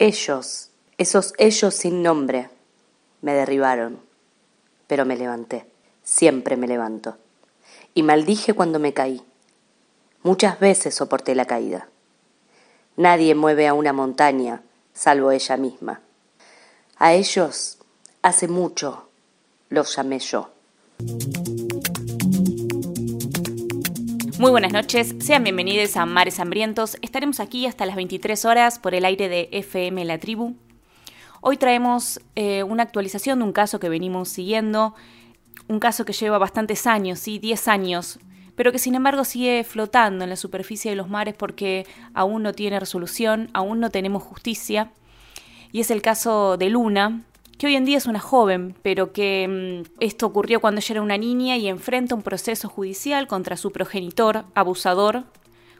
Ellos, esos ellos sin nombre, me derribaron, pero me levanté, siempre me levanto, y maldije cuando me caí. Muchas veces soporté la caída. Nadie mueve a una montaña salvo ella misma. A ellos hace mucho los llamé yo. Muy buenas noches, sean bienvenidos a Mares Hambrientos. Estaremos aquí hasta las 23 horas por el aire de FM La Tribu. Hoy traemos eh, una actualización de un caso que venimos siguiendo, un caso que lleva bastantes años, sí, 10 años, pero que sin embargo sigue flotando en la superficie de los mares porque aún no tiene resolución, aún no tenemos justicia. Y es el caso de Luna, que hoy en día es una joven, pero que mm, esto ocurrió cuando ella era una niña y enfrenta un proceso judicial contra su progenitor, abusador,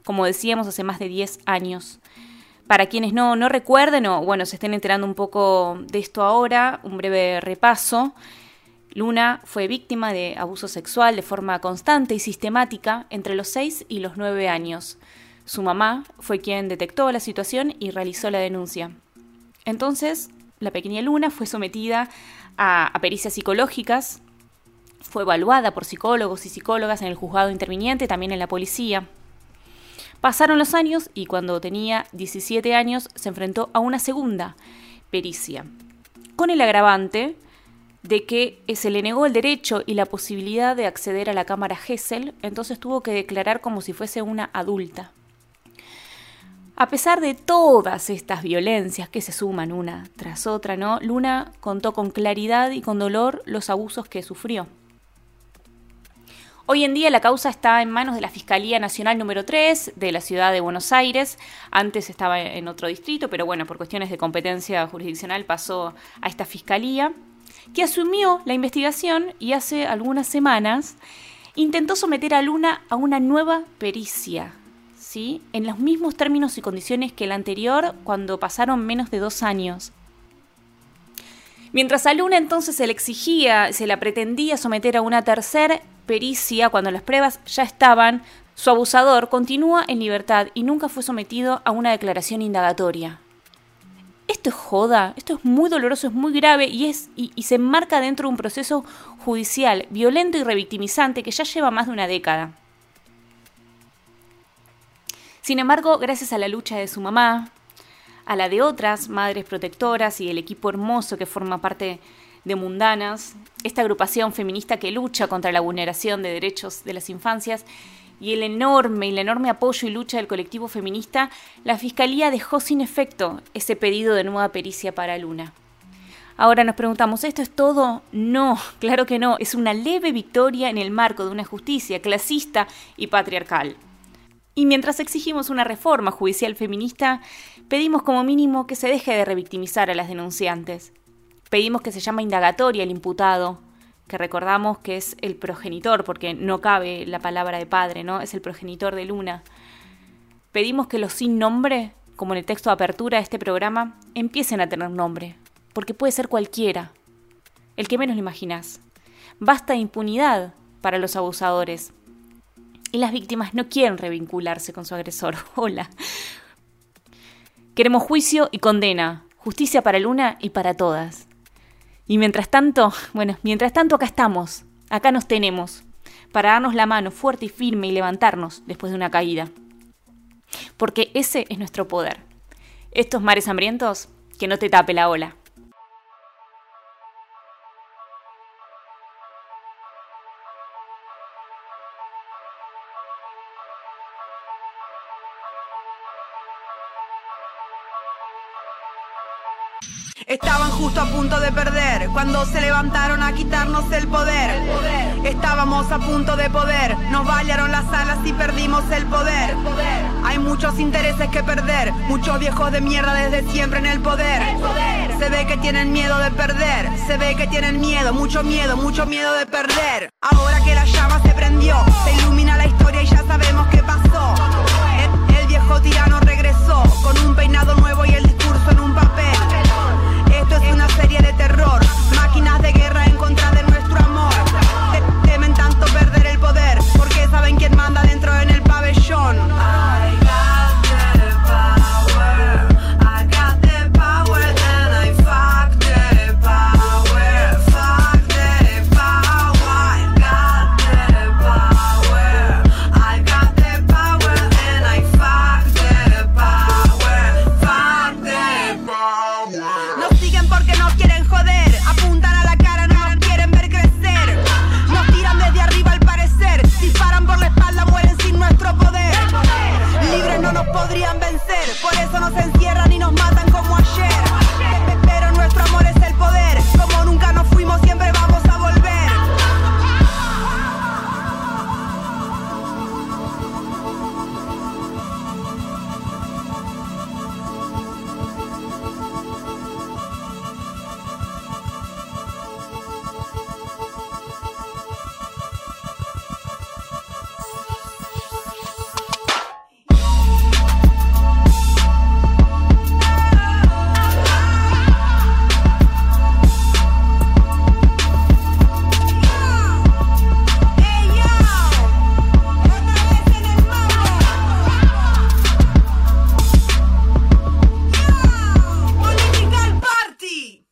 como decíamos, hace más de 10 años. Para quienes no, no recuerden o bueno, se estén enterando un poco de esto ahora, un breve repaso. Luna fue víctima de abuso sexual de forma constante y sistemática entre los 6 y los 9 años. Su mamá fue quien detectó la situación y realizó la denuncia. Entonces, la pequeña Luna fue sometida a, pericias psicológicas, fue evaluada por psicólogos y psicólogas en el juzgado interviniente, también en la policía. Pasaron los años y cuando tenía 17 años se enfrentó a una segunda pericia, con el agravante de que se le negó el derecho y la posibilidad de acceder a la cámara Gesell, entonces tuvo que declarar como si fuese una adulta. A pesar de todas estas violencias que se suman una tras otra, ¿no? Luna contó con claridad y con dolor los abusos que sufrió. Hoy en día la causa está en manos de la Fiscalía Nacional número 3 de la ciudad de Buenos Aires. Antes estaba en otro distrito, pero bueno, por cuestiones de competencia jurisdiccional pasó a esta fiscalía, que asumió la investigación y hace algunas semanas intentó someter a Luna a una nueva pericia en los mismos términos y condiciones que el anterior cuando pasaron menos de dos años. Mientras a Luna entonces se le exigía, se la pretendía someter a una tercera pericia cuando las pruebas ya estaban, su abusador continúa en libertad y nunca fue sometido a una declaración indagatoria. Esto es joda, esto es muy doloroso, es muy grave y, es, y se enmarca dentro de un proceso judicial violento y revictimizante que ya lleva más de una década. Sin embargo, gracias a la lucha de su mamá, a la de otras madres protectoras y el equipo hermoso que forma parte de Mundanas, esta agrupación feminista que lucha contra la vulneración de derechos de las infancias, y el enorme y el enorme apoyo y lucha del colectivo feminista, la Fiscalía dejó sin efecto ese pedido de nueva pericia para Luna. Ahora nos preguntamos, ¿esto es todo? No, claro que no, es una leve victoria en el marco de una justicia clasista y patriarcal. Y mientras exigimos una reforma judicial feminista, pedimos como mínimo que se deje de revictimizar a las denunciantes. Pedimos que se llame indagatoria el imputado, que recordamos que es el progenitor, porque no cabe la palabra de padre, ¿no? Es el progenitor de Luna. Pedimos que los sin nombre, como en el texto de apertura de este programa, empiecen a tener nombre, porque puede ser cualquiera, el que menos lo imaginas. Basta impunidad para los abusadores, y las víctimas no quieren revincularse con su agresor. Hola. Queremos juicio y condena, justicia para Luna y para todas. Y mientras tanto, bueno, mientras tanto acá estamos, acá nos tenemos, para darnos la mano fuerte y firme y levantarnos después de una caída. Porque ese es nuestro poder. Estos mares hambrientos, que no te tape la ola. Estaban justo a punto de perder cuando se levantaron a quitarnos el poder. Estábamos a punto de poder, nos vallaron las alas y perdimos el poder. Hay muchos intereses que perder, muchos viejos de mierda desde siempre en el poder. Se ve que tienen miedo de perder, se ve que tienen miedo, mucho miedo, mucho miedo de perder. Ahora que la llama se prendió, se ilumina la historia y ya sabemos que